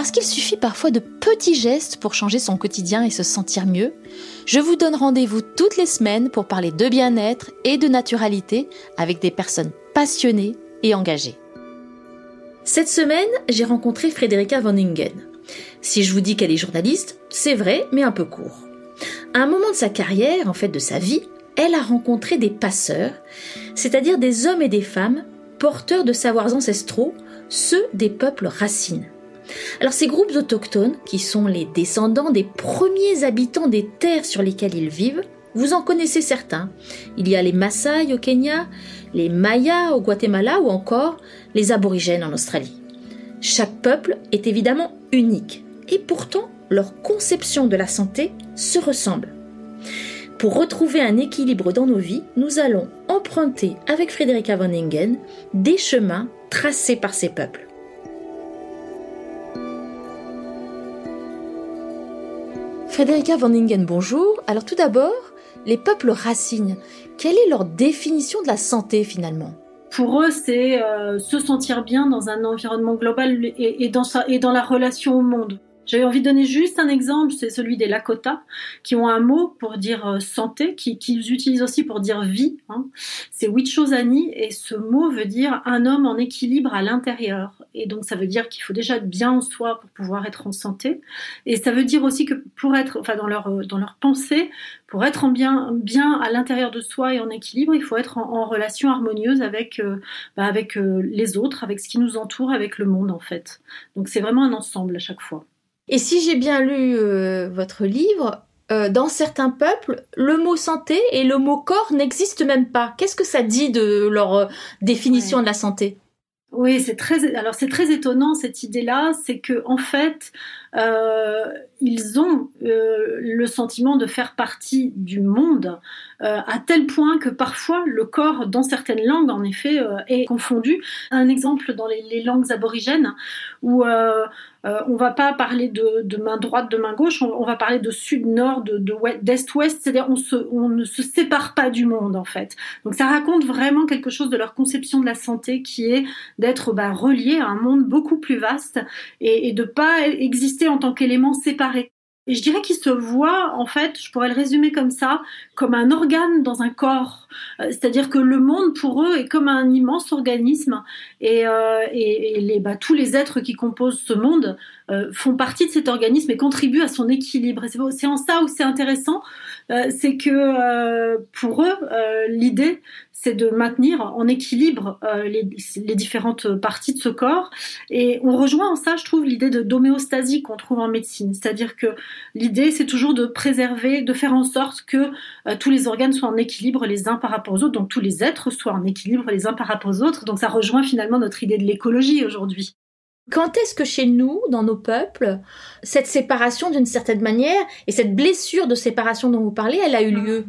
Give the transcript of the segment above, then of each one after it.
Parce qu'il suffit parfois de petits gestes pour changer son quotidien et se sentir mieux, je vous donne rendez-vous toutes les semaines pour parler de bien-être et de naturalité avec des personnes passionnées et engagées. Cette semaine, j'ai rencontré Frederica Van Ingen. Si je vous dis qu'elle est journaliste, c'est vrai, mais un peu court. À un moment de sa carrière, en fait de sa vie, elle a rencontré des passeurs, c'est-à-dire des hommes et des femmes porteurs de savoirs ancestraux, ceux des peuples racines. Alors ces groupes autochtones, qui sont les descendants des premiers habitants des terres sur lesquelles ils vivent, vous en connaissez certains. Il y a les Maasai au Kenya, les Mayas au Guatemala ou encore les aborigènes en Australie. Chaque peuple est évidemment unique et pourtant leur conception de la santé se ressemble. Pour retrouver un équilibre dans nos vies, nous allons emprunter avec Frédérica von Ingen des chemins tracés par ces peuples. Frédérica von Ingen, bonjour. Alors tout d'abord, les peuples racines, quelle est leur définition de la santé finalement? Pour eux, c'est euh, se sentir bien dans un environnement global et, dans la relation au monde. J'avais envie de donner juste un exemple, c'est celui des Lakota, qui ont un mot pour dire euh, santé, qui, utilisent aussi pour dire vie. Hein. C'est Wichosani, et ce mot veut dire un homme en équilibre à l'intérieur. Et donc ça veut dire qu'il faut déjà être bien en soi pour pouvoir être en santé. Et ça veut dire aussi que pour être, enfin dans leur dans leur pensée, pour être en bien bien à l'intérieur de soi et en équilibre, il faut être en, relation harmonieuse avec euh, bah, avec euh, les autres, avec ce qui nous entoure, avec le monde en fait. Donc c'est vraiment un ensemble à chaque fois. Et si j'ai bien lu euh, votre livre, euh, dans certains peuples, le mot santé et le mot corps n'existent même pas. Qu'est-ce que ça dit de leur euh, définition de la santé? Oui, c'est très alors c'est très étonnant cette idée-là, c'est que en fait euh, ils ont euh, le sentiment de faire partie du monde euh, à tel point que parfois le corps dans certaines langues en effet est confondu. Un exemple dans les, langues aborigènes où on va pas parler de, main droite, de main gauche, on, va parler de sud-nord, de, d'est-ouest, c'est-à-dire on, on ne se sépare pas du monde en fait. Donc ça raconte vraiment quelque chose de leur conception de la santé qui est d'être bah, relié à un monde beaucoup plus vaste et, et de pas exister en tant qu'élément séparé. Et je dirais qu'il se voit, en fait, je pourrais le résumer comme ça, comme un organe dans un corps. Euh, c'est-à-dire que le monde, pour eux, est comme un immense organisme. Et, euh, et, les, bah, tous les êtres qui composent ce monde euh, font partie de cet organisme et contribuent à son équilibre. C'est en ça où c'est intéressant, c'est que pour eux, l'idée, c'est de maintenir en équilibre euh, les, différentes parties de ce corps. Et on rejoint en ça, je trouve, l'idée de d'homéostasie qu'on trouve en médecine. C'est-à-dire que l'idée, c'est toujours de préserver, de faire en sorte que euh, tous les organes soient en équilibre les uns par rapport aux autres, donc tous les êtres soient en équilibre les uns par rapport aux autres. Donc ça rejoint finalement notre idée de l'écologie aujourd'hui. Quand est-ce que chez nous, dans nos peuples, cette séparation d'une certaine manière et cette blessure de séparation dont vous parlez, elle a eu lieu?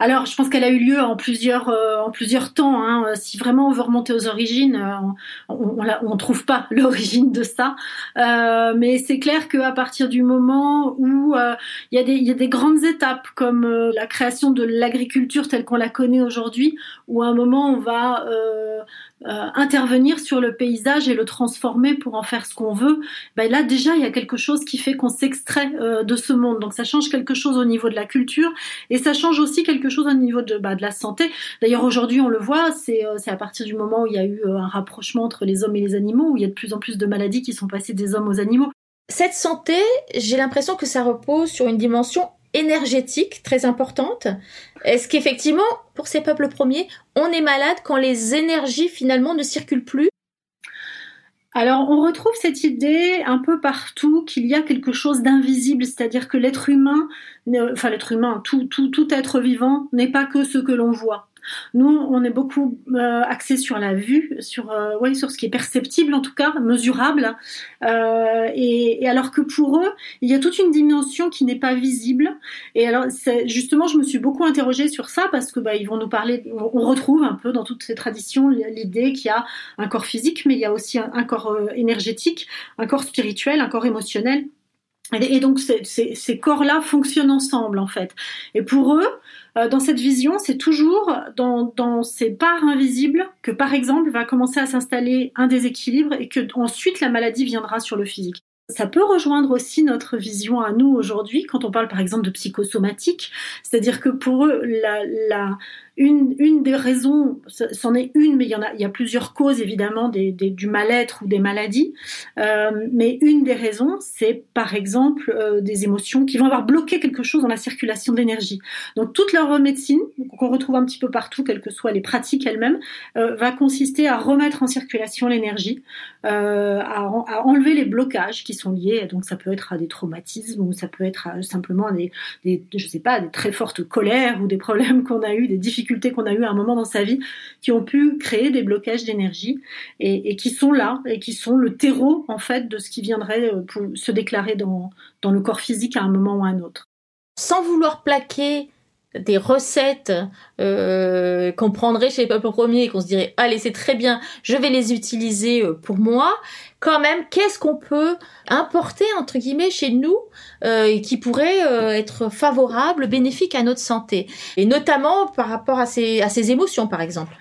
Alors, je pense qu'elle a eu lieu en plusieurs, euh, en plusieurs temps. Hein. Si vraiment on veut remonter aux origines, euh, on ne trouve pas l'origine de ça. Euh, mais c'est clair qu'à partir du moment où il y, a des, y a des grandes étapes, comme la création de l'agriculture telle qu'on la connaît aujourd'hui, où à un moment on va intervenir sur le paysage et le transformer pour en faire ce qu'on veut, ben là déjà il y a quelque chose qui fait qu'on s'extrait euh, de ce monde. Donc ça change quelque chose au niveau de la culture et ça change aussi quelque chose au niveau de, bah, de la santé. D'ailleurs aujourd'hui on le voit, c'est euh, à partir du moment où il y a eu un rapprochement entre les hommes et les animaux, où il y a de plus en plus de maladies qui sont passées des hommes aux animaux. Cette santé, j'ai l'impression que ça repose sur une dimension énergétique très importante. Est-ce qu'effectivement, pour ces peuples premiers, on est malade quand les énergies finalement ne circulent plus? Alors, on retrouve cette idée un peu partout qu'il y a quelque chose d'invisible, c'est-à-dire que l'être humain, enfin l'être humain, tout, tout, tout être vivant n'est pas que ce que l'on voit. Nous, on est beaucoup euh, axé sur la vue, sur euh, sur ce qui est perceptible en tout cas, mesurable. Euh, et, alors que pour eux, il y a toute une dimension qui n'est pas visible. Et alors, justement, je me suis beaucoup interrogée sur ça parce que bah, ils vont nous parler. On retrouve un peu dans toutes ces traditions l'idée qu'il y a un corps physique, mais il y a aussi un, un corps euh, énergétique, un corps spirituel, un corps émotionnel. Et donc ces, corps-là fonctionnent ensemble en fait. Et pour eux, euh, dans cette vision, c'est toujours dans, dans, ces parts invisibles que par exemple va commencer à s'installer un déséquilibre et que ensuite la maladie viendra sur le physique. Ça peut rejoindre aussi notre vision à nous aujourd'hui quand on parle par exemple de psychosomatique, c'est-à-dire que pour eux une, des raisons, c'en est une, mais il y en a, il y a plusieurs causes évidemment des, du mal-être ou des maladies. Euh, mais une des raisons, c'est par exemple euh, des émotions qui vont avoir bloqué quelque chose dans la circulation d'énergie. Donc toute leur médecine, qu'on retrouve un petit peu partout, quelles que soient les pratiques elles-mêmes, euh, va consister à remettre en circulation l'énergie, à, à, enlever les blocages qui sont liés. Donc ça peut être à des traumatismes ou ça peut être à, simplement des, des, je sais pas, des très fortes colères ou des problèmes qu'on a eu, des difficultés qu'on a eu à un moment dans sa vie, qui ont pu créer des blocages d'énergie et, qui sont là et qui sont le terreau en fait de ce qui viendrait euh, pour se déclarer dans, dans le corps physique à un moment ou à un autre. Sans vouloir plaquer des recettes euh, qu'on prendrait chez les peuples premiers et qu'on se dirait allez c'est très bien je vais les utiliser euh, pour moi. Quand même qu'est-ce qu'on peut importer entre guillemets chez nous euh, qui pourrait être favorable bénéfique à notre santé? Et notamment par rapport à ces à ces émotions par exemple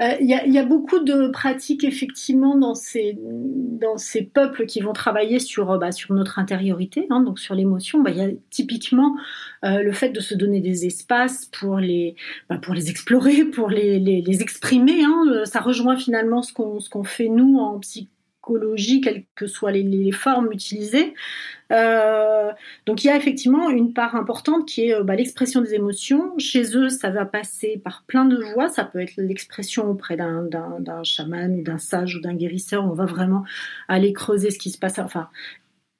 euh, il y, a, y, a, beaucoup de pratiques effectivement dans ces, dans ces peuples qui vont travailler sur, euh, bah, sur notre intériorité, hein, donc sur l'émotion. Bah, il y a typiquement euh, le fait de se donner des espaces pour les, bah, pour les explorer, pour les, les, les exprimer. Hein. Euh, ça rejoint finalement ce qu'on ce qu'on fait nous en quelles que soient les, les formes utilisées. Euh, donc il y a effectivement une part importante qui est euh, bah, l'expression des émotions. Chez eux, ça va passer par plein de voies. Ça peut être l'expression auprès d'un chaman ou d'un sage ou d'un guérisseur. On va vraiment aller creuser ce qui se passe, enfin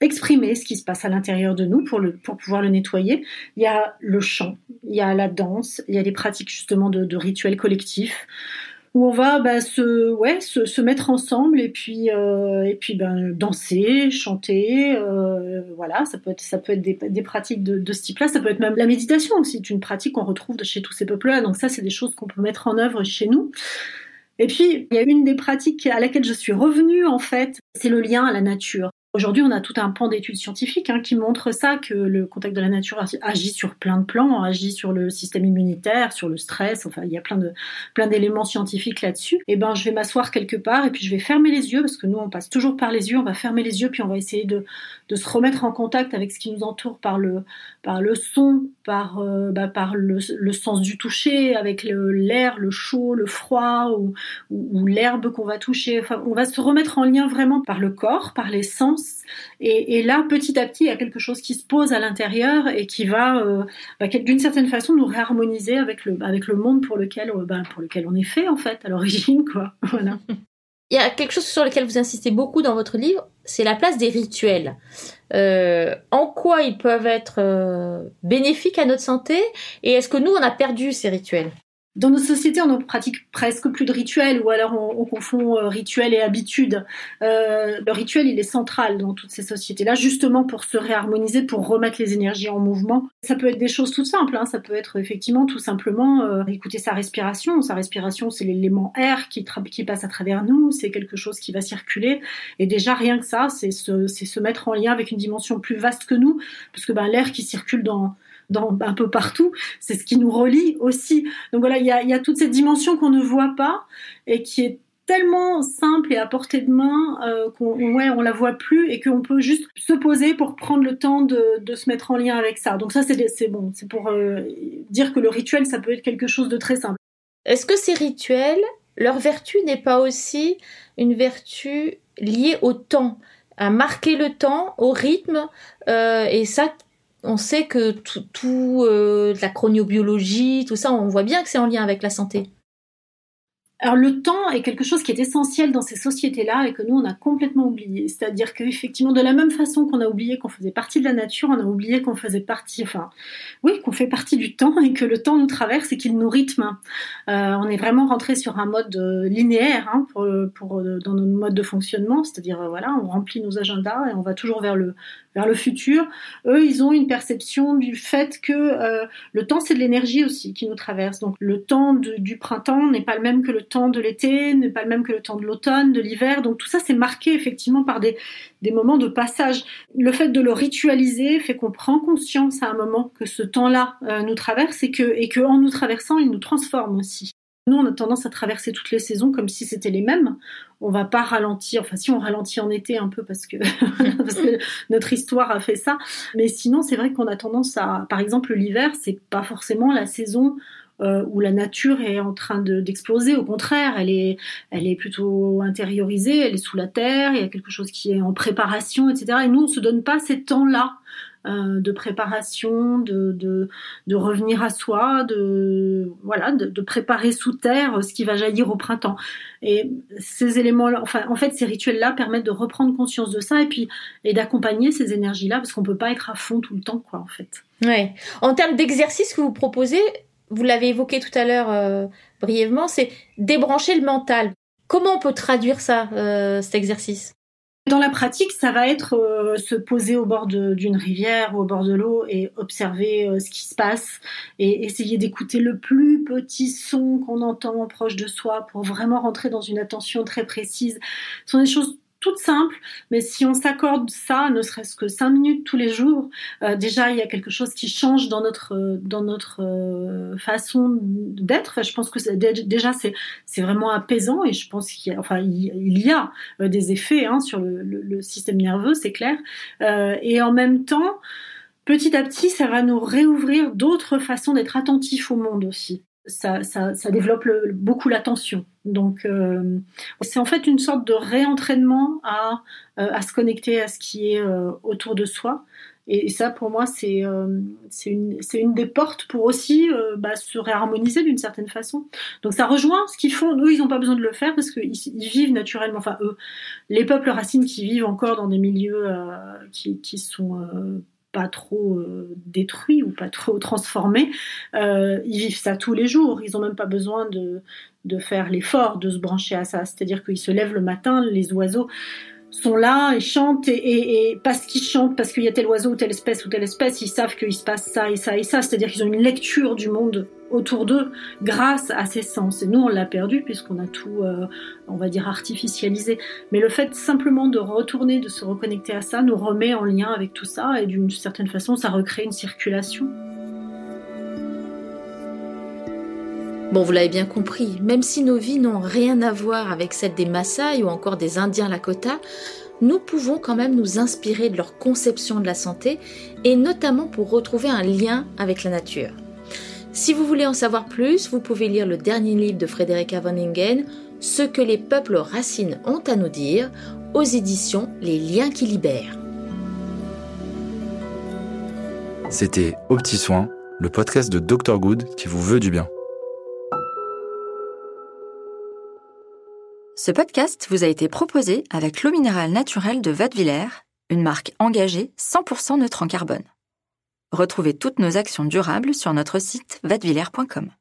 exprimer ce qui se passe à l'intérieur de nous pour, pouvoir le nettoyer. Il y a le chant, il y a la danse, il y a des pratiques justement de rituels collectifs où on va bah, se, ouais, se, se, mettre ensemble et puis, euh, et puis ben, danser, chanter. Euh, voilà, ça peut être, ça peut être des, pratiques de, de ce type-là. Ça peut être même la méditation aussi, c'est une pratique qu'on retrouve chez tous ces peuples-là. Donc ça, c'est des choses qu'on peut mettre en œuvre chez nous. Et puis, il y a une des pratiques à laquelle je suis revenue, en fait, c'est le lien à la nature. Aujourd'hui, on a tout un pan d'études scientifiques hein, qui montrent ça, que le contact de la nature agit sur plein de plans, agit sur le système immunitaire, sur le stress, enfin, il y a plein de plein d'éléments scientifiques là-dessus. Et eh ben, je vais m'asseoir quelque part et puis je vais fermer les yeux parce que nous, on passe toujours par les yeux. On va fermer les yeux puis on va essayer de de se remettre en contact avec ce qui nous entoure par le par le son, par euh, bah, par le, le, sens du toucher, avec l'air, le, chaud, le froid ou, ou, ou l'herbe qu'on va toucher. Enfin, on va se remettre en lien vraiment par le corps, par les sens et, là, petit à petit, il y a quelque chose qui se pose à l'intérieur et qui va, euh, bah, d'une certaine façon, nous réharmoniser avec le, avec le monde pour lequel, euh, bah, pour lequel on est fait, en fait, à l'origine, quoi. Voilà. Il y a quelque chose sur lequel vous insistez beaucoup dans votre livre, c'est la place des rituels. Euh, en quoi ils peuvent être bénéfiques à notre santé et est-ce que nous, on a perdu ces rituels? Dans nos sociétés, on ne pratique presque plus de rituels, ou alors on, on confond euh, rituel et habitude. Euh, le rituel, il est central dans toutes ces sociétés-là, justement pour se réharmoniser, pour remettre les énergies en mouvement. Ça peut être des choses toutes simples, hein. ça peut être effectivement tout simplement euh, écouter sa respiration. Sa respiration, c'est l'élément air qui, qui, passe à travers nous, c'est quelque chose qui va circuler. Et déjà, rien que ça, c'est se, se mettre en lien avec une dimension plus vaste que nous, parce que ben, l'air qui circule dans dans, un peu partout. C'est ce qui nous relie aussi. Donc voilà, il y a, y a toute cette dimension qu'on ne voit pas et qui est tellement simple et à portée de main euh, qu'on ouais, on la voit plus et qu'on peut juste se poser pour prendre le temps de, de se mettre en lien avec ça. Donc ça c'est bon, c'est pour euh, dire que le rituel ça peut être quelque chose de très simple. Est-ce que ces rituels, leur vertu n'est pas aussi une vertu liée au temps, à marquer le temps, au rythme euh, et ça on sait que tout, euh, la chronobiologie, tout ça, on voit bien que c'est en lien avec la santé. alors le temps est quelque chose qui est essentiel dans ces sociétés-là et que nous on a complètement oublié. C'est-à-dire qu'effectivement de la même façon qu'on a oublié qu'on faisait partie de la nature, on a oublié qu'on faisait partie, enfin oui, qu'on fait partie du temps et que le temps nous traverse et qu'il nous rythme. Euh, on est vraiment rentré sur un mode euh, linéaire hein, dans nos modes de fonctionnement, c'est-à-dire voilà, on remplit nos agendas et on va toujours vers le vers le futur. Eux, ils ont une perception du fait que euh, le temps, c'est de l'énergie aussi qui nous traverse. Donc le temps du printemps n'est pas le même que le temps de l'été, n'est pas le même que le temps de l'automne, de l'hiver. Donc tout ça, c'est marqué effectivement par des, moments de passage. Le fait de le ritualiser fait qu'on prend conscience à un moment que ce temps-là euh, nous traverse et que, et que en nous traversant, il nous transforme aussi. Nous, on a tendance à traverser toutes les saisons comme si c'était les mêmes. On va pas ralentir. Enfin, si on ralentit en été un peu parce que, notre histoire a fait ça. Mais sinon, c'est vrai qu'on a tendance à, par exemple, l'hiver, c'est pas forcément la saison euh, où la nature est en train d'exploser. Au contraire, elle est, elle est plutôt intériorisée, elle est sous la terre, il y a quelque chose qui est en préparation, etc. Et nous, on se donne pas ces temps-là euh, de préparation, de, de, de, revenir à soi, de voilà, de, de, préparer sous terre ce qui va jaillir au printemps. Et ces éléments-là, enfin, en fait, ces rituels-là permettent de reprendre conscience de ça et puis et d'accompagner ces énergies-là parce qu'on peut pas être à fond tout le temps, quoi, en fait. Ouais. En termes d'exercice que vous proposez, vous l'avez évoqué tout à l'heure euh, brièvement, c'est débrancher le mental. Comment on peut traduire ça, euh, cet exercice? Dans la pratique, ça va être euh, se poser au bord d'une rivière ou au bord de l'eau et observer euh, ce qui se passe et essayer d'écouter le plus petit son qu'on entend proche de soi pour vraiment rentrer dans une attention très précise. Ce sont des choses toute simple, mais si on s'accorde ça, ne serait-ce que cinq minutes tous les jours, euh, déjà il y a quelque chose qui change dans notre euh, dans notre euh, façon d'être. je pense que déjà c'est c'est vraiment apaisant et je pense qu'il y a, enfin il, y a des effets hein, sur le, le, système nerveux, c'est clair. et en même temps, petit à petit, ça va nous réouvrir d'autres façons d'être attentifs au monde aussi ça, ça, ça développe beaucoup l'attention. Donc, euh, c'est en fait une sorte de réentraînement à, euh, à se connecter à ce qui est euh, autour de soi. Et, ça, pour moi, c'est c'est une, une des portes pour aussi bah, se réharmoniser d'une certaine façon. Donc, ça rejoint ce qu'ils font. Eux, ils n'ont pas besoin de le faire parce qu'ils ils vivent naturellement. Enfin, eux, les peuples racines qui vivent encore dans des milieux qui, qui sont pas trop euh, détruits ou pas trop transformés, euh, ils vivent ça tous les jours. Ils ont même pas besoin de, de faire l'effort de se brancher à ça. C'est-à-dire qu'ils se lèvent le matin, les oiseaux sont là et chantent et, parce qu'ils chantent, parce qu'il y a tel oiseau ou telle espèce ou telle espèce, ils savent qu'il se passe ça et ça et ça. C'est-à-dire qu'ils ont une lecture du monde autour d'eux grâce à ces sens. Et nous, on l'a perdu puisqu'on a tout, euh, on va dire, artificialisé. Mais le fait simplement de retourner, de se reconnecter à ça, nous remet en lien avec tout ça et d'une certaine façon, ça recrée une circulation. Bon, vous l'avez bien compris, même si nos vies n'ont rien à voir avec celles des Maasai ou encore des Indiens Lakota, nous pouvons quand même nous inspirer de leur conception de la santé et notamment pour retrouver un lien avec la nature. Si vous voulez en savoir plus, vous pouvez lire le dernier livre de Frederica von Ce que les peuples racines ont à nous dire, aux éditions Les liens qui libèrent. C'était Au petit soin, le podcast de Dr Good qui vous veut du bien. Ce podcast vous a été proposé avec l'eau minérale naturelle de Vadevillers, une marque engagée 100% neutre en carbone. Retrouvez toutes nos actions durables sur notre site vadevillers.com.